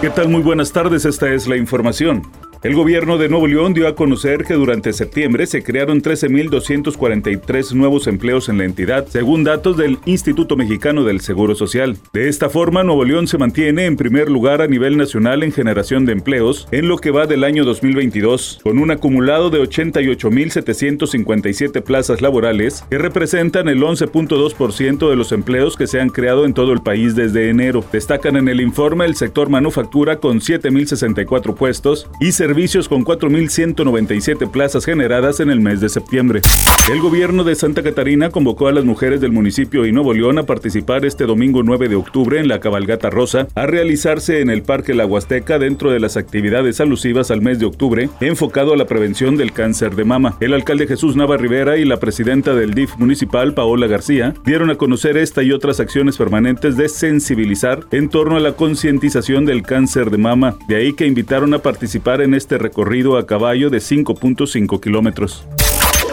¿Qué tal? Muy buenas tardes, esta es la información. El gobierno de Nuevo León dio a conocer que durante septiembre se crearon 13.243 nuevos empleos en la entidad, según datos del Instituto Mexicano del Seguro Social. De esta forma, Nuevo León se mantiene en primer lugar a nivel nacional en generación de empleos en lo que va del año 2022, con un acumulado de 88.757 plazas laborales que representan el 11.2% de los empleos que se han creado en todo el país desde enero. Destacan en el informe el sector con 7.064 puestos y servicios con 4.197 plazas generadas en el mes de septiembre. El gobierno de Santa Catarina convocó a las mujeres del municipio y Nuevo León a participar este domingo 9 de octubre en la cabalgata rosa, a realizarse en el Parque La Huasteca dentro de las actividades alusivas al mes de octubre, enfocado a la prevención del cáncer de mama. El alcalde Jesús Nava Rivera y la presidenta del DIF municipal, Paola García, dieron a conocer esta y otras acciones permanentes de sensibilizar en torno a la concientización del cáncer de mama. De ahí que invitaron a participar en este recorrido a caballo de 5.5 kilómetros.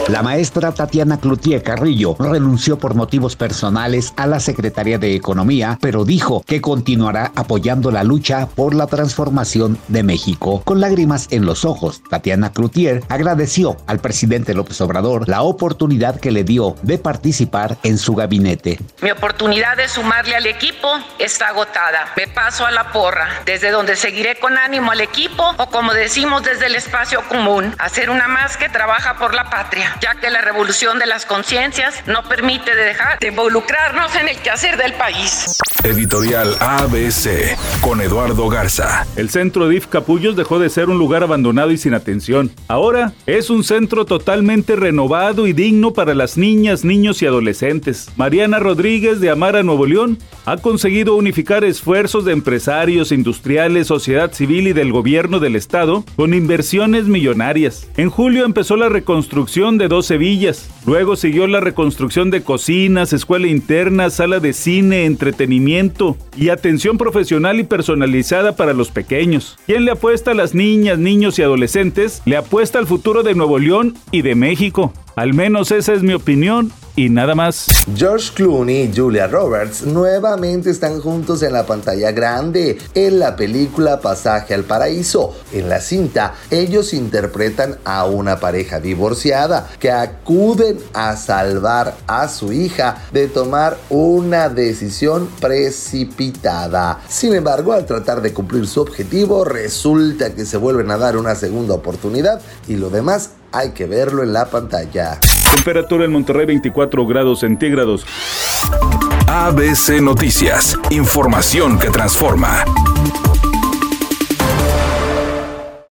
La maestra Tatiana Cloutier Carrillo renunció por motivos personales a la Secretaría de Economía, pero dijo que continuará apoyando la lucha por la transformación de México. Con lágrimas en los ojos, Tatiana Cloutier agradeció al presidente López Obrador la oportunidad que le dio de participar en su gabinete. Mi oportunidad de sumarle al equipo está agotada. Me paso a la porra, desde donde seguiré con ánimo al equipo o como decimos desde el espacio común, hacer una más que trabaja por la patria ya que la revolución de las conciencias no permite dejar de involucrarnos en el quehacer del país. Editorial ABC con Eduardo Garza. El centro DIF Capullos dejó de ser un lugar abandonado y sin atención. Ahora es un centro totalmente renovado y digno para las niñas, niños y adolescentes. Mariana Rodríguez de Amara Nuevo León ha conseguido unificar esfuerzos de empresarios, industriales, sociedad civil y del gobierno del estado con inversiones millonarias. En julio empezó la reconstrucción de 12 villas. Luego siguió la reconstrucción de cocinas, escuela interna, sala de cine, entretenimiento y atención profesional y personalizada para los pequeños. ¿Quién le apuesta a las niñas, niños y adolescentes? Le apuesta al futuro de Nuevo León y de México. Al menos esa es mi opinión y nada más. George Clooney y Julia Roberts nuevamente están juntos en la pantalla grande en la película Pasaje al Paraíso. En la cinta, ellos interpretan a una pareja divorciada que acuden a salvar a su hija de tomar una decisión precipitada. Sin embargo, al tratar de cumplir su objetivo, resulta que se vuelven a dar una segunda oportunidad y lo demás hay que verlo en la pantalla. Temperatura en Monterrey 24 grados centígrados. ABC Noticias, información que transforma.